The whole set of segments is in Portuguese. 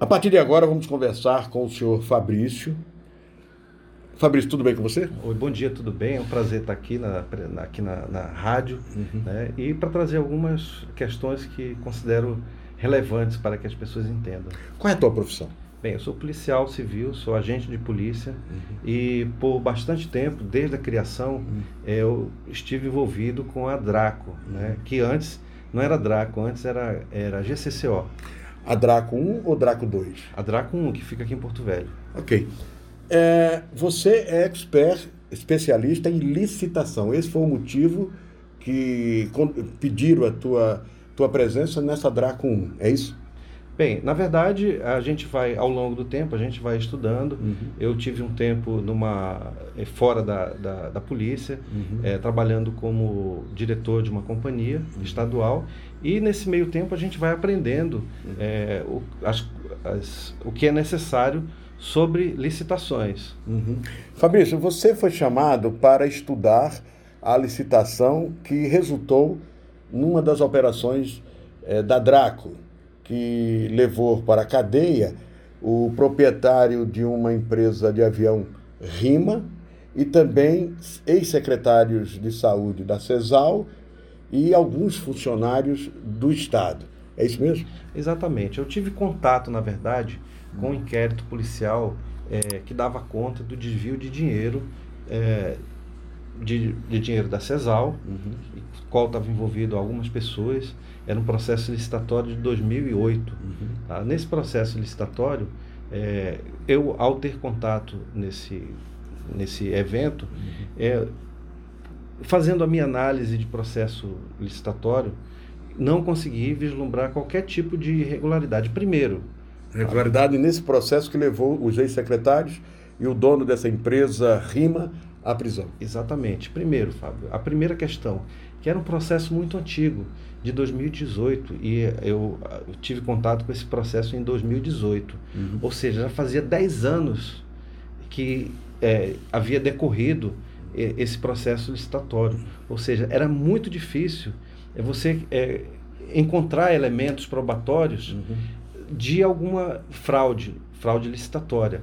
A partir de agora, vamos conversar com o senhor Fabrício. Fabrício, tudo bem com você? Oi, bom dia, tudo bem? É um prazer estar aqui na, na aqui na, na rádio uhum. né? e para trazer algumas questões que considero relevantes para que as pessoas entendam. Qual é a tua profissão? Bem, eu sou policial civil, sou agente de polícia uhum. e por bastante tempo, desde a criação, uhum. eu estive envolvido com a Draco, né? que antes não era Draco, antes era, era GCCO. A Draco 1 ou Draco 2? A Draco 1, que fica aqui em Porto Velho. Ok. É, você é expert, especialista em licitação. Esse foi o motivo que pediram a tua, tua presença nessa Draco 1, é isso? Bem, na verdade, a gente vai, ao longo do tempo, a gente vai estudando. Uhum. Eu tive um tempo numa eh, fora da, da, da polícia, uhum. é, trabalhando como diretor de uma companhia uhum. estadual. E nesse meio tempo a gente vai aprendendo é, o, as, as, o que é necessário sobre licitações. Uhum. Fabrício, você foi chamado para estudar a licitação que resultou numa das operações é, da Draco que levou para a cadeia o proprietário de uma empresa de avião Rima e também ex-secretários de saúde da CESAL e alguns funcionários do Estado. É isso mesmo? Exatamente. Eu tive contato, na verdade, com um inquérito policial é, que dava conta do desvio de dinheiro é, de, de dinheiro da CESAL, uhum. qual estava envolvido algumas pessoas. Era um processo licitatório de 2008. Uhum. Tá? Nesse processo licitatório, é, eu, ao ter contato nesse, nesse evento, uhum. é, fazendo a minha análise de processo licitatório, não consegui vislumbrar qualquer tipo de irregularidade. Primeiro, irregularidade tá? nesse processo que levou os ex-secretários e o dono dessa empresa Rima à prisão. Exatamente. Primeiro, Fábio, a primeira questão, que era um processo muito antigo, de 2018, e eu, eu tive contato com esse processo em 2018. Uhum. Ou seja, já fazia 10 anos que é, havia decorrido esse processo licitatório. Ou seja, era muito difícil é, você é, encontrar elementos probatórios uhum. de alguma fraude, fraude licitatória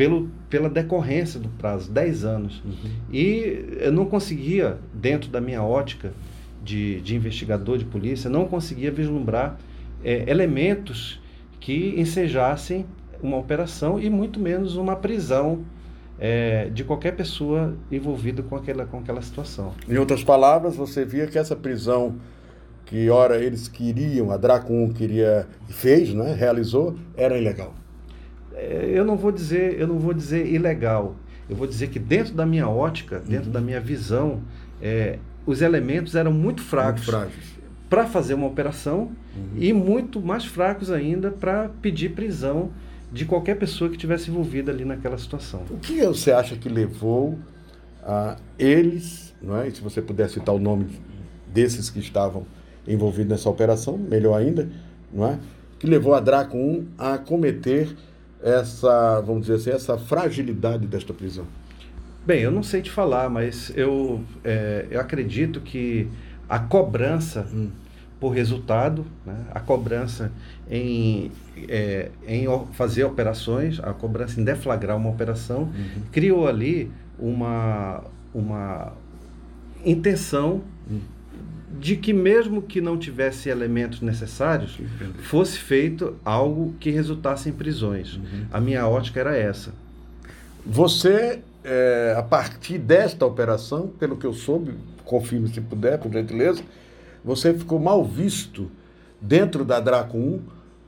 pelo, pela decorrência do prazo, 10 anos. Uhum. E eu não conseguia, dentro da minha ótica de, de investigador de polícia, não conseguia vislumbrar é, elementos que ensejassem uma operação e muito menos uma prisão é, de qualquer pessoa envolvida com aquela, com aquela situação. Em outras palavras, você via que essa prisão que ora eles queriam, a Dracon queria fez, né, realizou, era ilegal. É, eu não vou dizer, eu não vou dizer ilegal. Eu vou dizer que dentro da minha ótica, dentro uhum. da minha visão, é, os elementos eram muito fracos para fazer uma operação uhum. e muito mais fracos ainda para pedir prisão de qualquer pessoa que tivesse envolvida ali naquela situação. O que você acha que levou a eles, não é? E se você puder citar o nome desses que estavam envolvidos nessa operação, melhor ainda, não é? Que levou a Draco 1 a cometer essa, vamos dizer assim, essa fragilidade desta prisão? Bem, eu não sei te falar, mas eu, é, eu acredito que a cobrança hum. por resultado, né, a cobrança em, é, em fazer operações, a cobrança em deflagrar uma operação, uhum. criou ali uma, uma intenção hum de que mesmo que não tivesse elementos necessários, fosse feito algo que resultasse em prisões. Uhum. A minha ótica era essa. Você, é, a partir desta operação, pelo que eu soube, confirme se puder, por gentileza, você ficou mal visto dentro da Draco 1,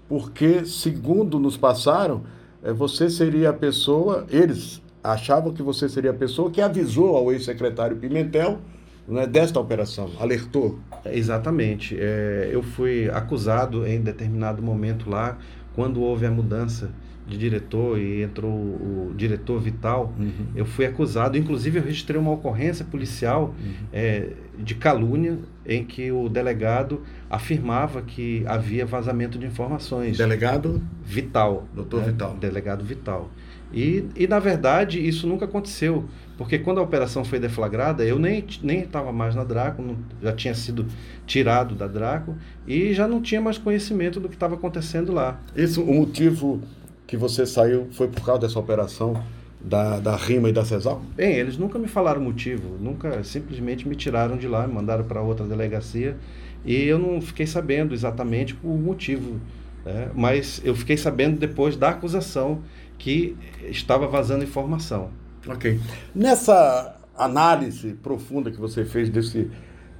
porque, segundo nos passaram, é, você seria a pessoa, eles achavam que você seria a pessoa que avisou ao ex-secretário Pimentel né, desta operação? Alertou? Exatamente. É, eu fui acusado em determinado momento lá, quando houve a mudança de diretor e entrou o diretor Vital, uhum. eu fui acusado, inclusive eu registrei uma ocorrência policial uhum. é, de calúnia em que o delegado afirmava que havia vazamento de informações. Delegado? Vital. Doutor né? Vital. Delegado Vital. E, e, na verdade, isso nunca aconteceu, porque quando a operação foi deflagrada, eu nem estava mais na Draco, não, já tinha sido tirado da Draco e já não tinha mais conhecimento do que estava acontecendo lá. Isso, o motivo que você saiu foi por causa dessa operação da, da Rima e da Cesal? Bem, eles nunca me falaram o motivo, nunca, simplesmente me tiraram de lá, me mandaram para outra delegacia e eu não fiquei sabendo exatamente o motivo, né? mas eu fiquei sabendo depois da acusação que estava vazando informação. Ok. Nessa análise profunda que você fez desse,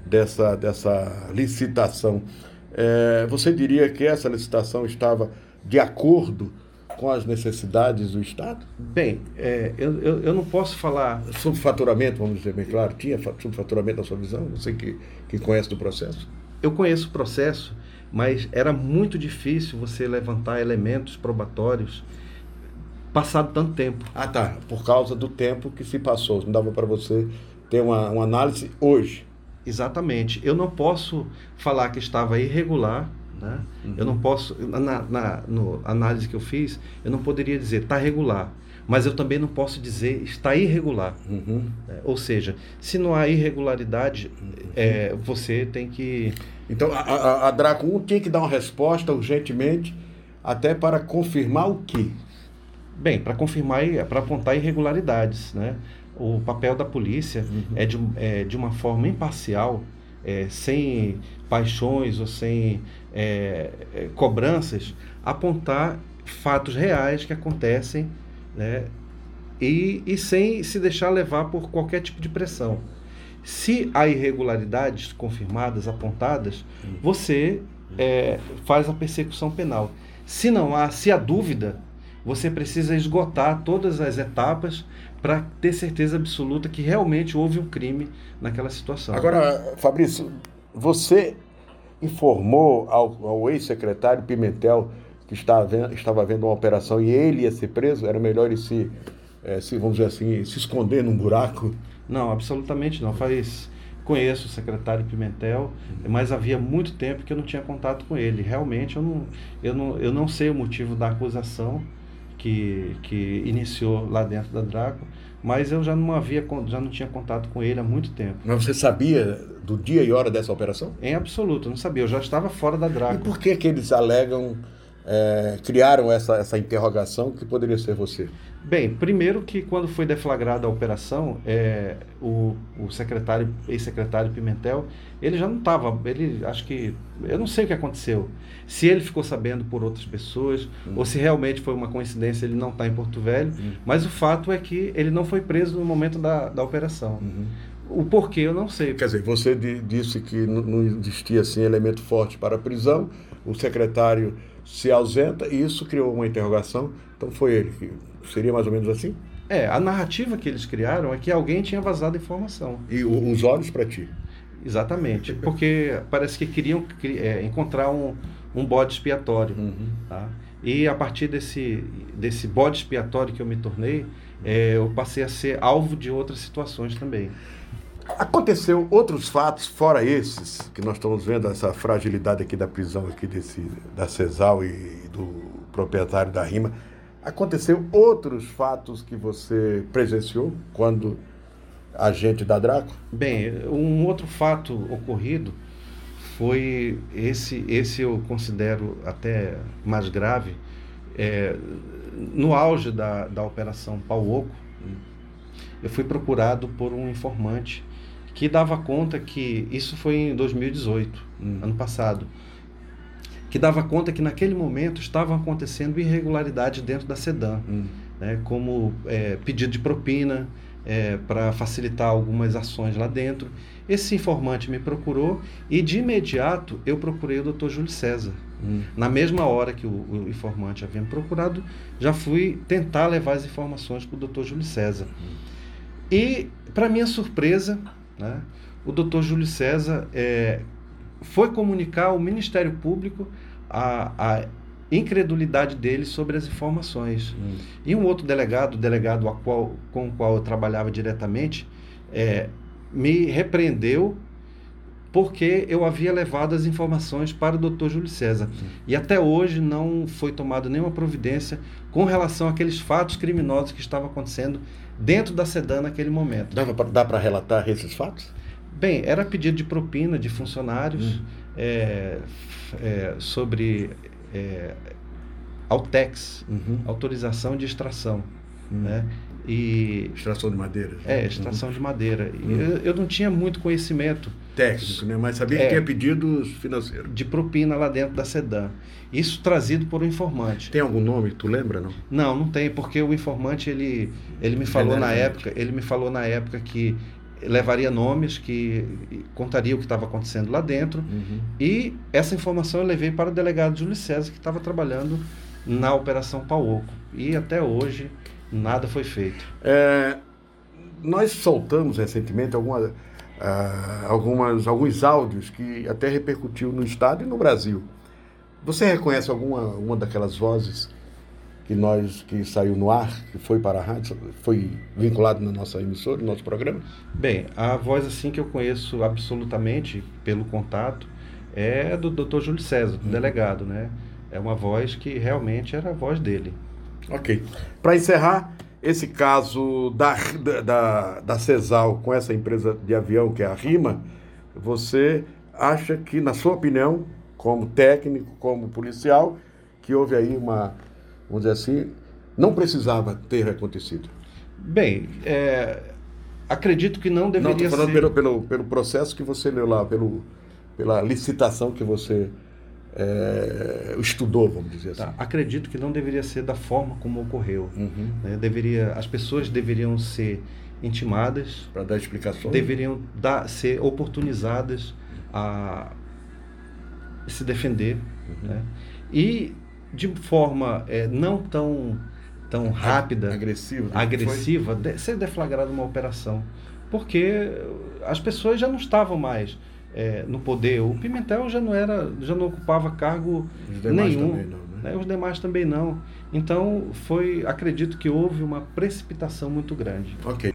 dessa, dessa licitação, é, você diria que essa licitação estava de acordo com as necessidades do Estado? Bem, é, eu, eu, eu, não posso falar. Subfaturamento, vamos dizer bem claro, tinha subfaturamento na sua visão? Você que, que conhece do processo? Eu conheço o processo, mas era muito difícil você levantar elementos probatórios passado tanto tempo. Ah, tá. Por causa do tempo que se passou. Não dava para você ter uma, uma análise hoje. Exatamente. Eu não posso falar que estava irregular. Né? Uhum. Eu não posso, na, na no análise que eu fiz, eu não poderia dizer está regular, mas eu também não posso dizer está irregular. Uhum. É, ou seja, se não há irregularidade, uhum. é, você tem que. Então a, a, a Draco 1 tinha que dar uma resposta urgentemente, até para confirmar o que? Bem, para confirmar, para apontar irregularidades, né? O papel da polícia uhum. é, de, é de uma forma imparcial, é, sem paixões ou sem é, é, cobranças, apontar fatos reais que acontecem, né? E, e sem se deixar levar por qualquer tipo de pressão. Se há irregularidades confirmadas, apontadas, uhum. você é, faz a persecução penal. Se não há, se há dúvida, você precisa esgotar todas as etapas para ter certeza absoluta que realmente houve um crime naquela situação. Agora, Fabrício, você informou ao, ao ex-secretário Pimentel que estava, estava havendo uma operação e ele ia ser preso? Era melhor ele se, é, se, vamos dizer assim, se esconder num buraco? Não, absolutamente não. Faz conheço o secretário Pimentel, mas havia muito tempo que eu não tinha contato com ele. Realmente eu não, eu não, eu não sei o motivo da acusação que, que iniciou lá dentro da Draco, mas eu já não havia já não tinha contato com ele há muito tempo. Mas você sabia do dia e hora dessa operação? Em absoluto, não sabia. Eu já estava fora da Draco. E por que que eles alegam é, criaram essa, essa interrogação que poderia ser você? Bem, primeiro que quando foi deflagrada a operação, é, o, o secretário, ex-secretário Pimentel, ele já não estava, ele acho que, eu não sei o que aconteceu. Se ele ficou sabendo por outras pessoas, uhum. ou se realmente foi uma coincidência ele não está em Porto Velho, uhum. mas o fato é que ele não foi preso no momento da, da operação. Uhum. O porquê eu não sei. Quer dizer, você disse que não existia assim elemento forte para a prisão, o secretário se ausenta e isso criou uma interrogação. Então foi ele que seria mais ou menos assim? É, a narrativa que eles criaram é que alguém tinha vazado informação. E os olhos para ti? Exatamente, porque parece que queriam é, encontrar um, um bode expiatório. Uhum. Tá? E a partir desse, desse bode expiatório que eu me tornei, é, eu passei a ser alvo de outras situações também. Aconteceu outros fatos, fora esses, que nós estamos vendo essa fragilidade aqui da prisão aqui desse, da Cesal e do proprietário da Rima. Aconteceu outros fatos que você presenciou quando agente da Draco? Bem, um outro fato ocorrido foi esse, esse eu considero até mais grave. É, no auge da, da Operação Pau Oco, eu fui procurado por um informante que dava conta que isso foi em 2018, hum. ano passado, que dava conta que naquele momento estavam acontecendo irregularidades dentro da Sedan, hum. né, como é, pedido de propina é, para facilitar algumas ações lá dentro. Esse informante me procurou e de imediato eu procurei o Dr. Júlio César. Hum. Na mesma hora que o, o, informante havia me procurado, já fui tentar levar as informações para o Dr. Júlio César. Hum. E, para minha surpresa, né? O doutor Júlio César é, foi comunicar ao Ministério Público a, a incredulidade dele sobre as informações. Hum. E um outro delegado, o delegado qual, com o qual eu trabalhava diretamente, é, me repreendeu porque eu havia levado as informações para o doutor Júlio César. E até hoje não foi tomada nenhuma providência com relação àqueles fatos criminosos que estavam acontecendo dentro da SEDAN naquele momento. Dá para relatar esses fatos? Bem, era pedido de propina de funcionários uhum. é, é, sobre é, Altex, uhum. autorização de extração. Uhum. Né? E, extração de madeira. É, extração uhum. de madeira. Uhum. Eu, eu, não tinha muito conhecimento. Técnico, né? mas sabia que é, tinha pedidos financeiros. De propina lá dentro da SEDAN. Isso trazido por um informante. Tem algum nome, tu lembra, não? Não, não tem, porque o informante, ele, ele me falou na época, ele me falou na época que levaria nomes, que contaria o que estava acontecendo lá dentro. Uhum. E essa informação eu levei para o delegado Júlio César, que estava trabalhando na Operação Pauoco. E até hoje nada foi feito. É, nós soltamos recentemente alguma, uh, algumas, alguns áudios que até repercutiu no Estado e no Brasil. Você reconhece alguma uma daquelas vozes que nós que saiu no ar, que foi para a rádio, foi vinculado na nossa emissora, no nosso programa? Bem, a voz assim que eu conheço absolutamente pelo contato é do Dr. Júlio César, do uhum. delegado, né? É uma voz que realmente era a voz dele. Ok. Para encerrar, esse caso da, da, da Cesal com essa empresa de avião que é a RIMA, você acha que, na sua opinião, como técnico, como policial, que houve aí uma, vamos dizer assim, não precisava ter acontecido? Bem, é, acredito que não deveria não, falando ser... pelo, pelo, pelo processo que você leu lá, pelo, pela licitação que você é, estudou, vamos dizer tá. assim. Acredito que não deveria ser da forma como ocorreu. Uhum. Né? Deveria, as pessoas deveriam ser intimadas para dar explicações, deveriam dar, ser oportunizadas a se defender, uhum. né? e de forma é, não tão tão rápida, agressiva, agressiva, de, ser deflagrada uma operação, porque as pessoas já não estavam mais é, no poder. O Pimentel já não era, já não ocupava cargo nenhum. Não, né? Né? Os demais também não. Então foi, acredito que houve uma precipitação muito grande. Ok.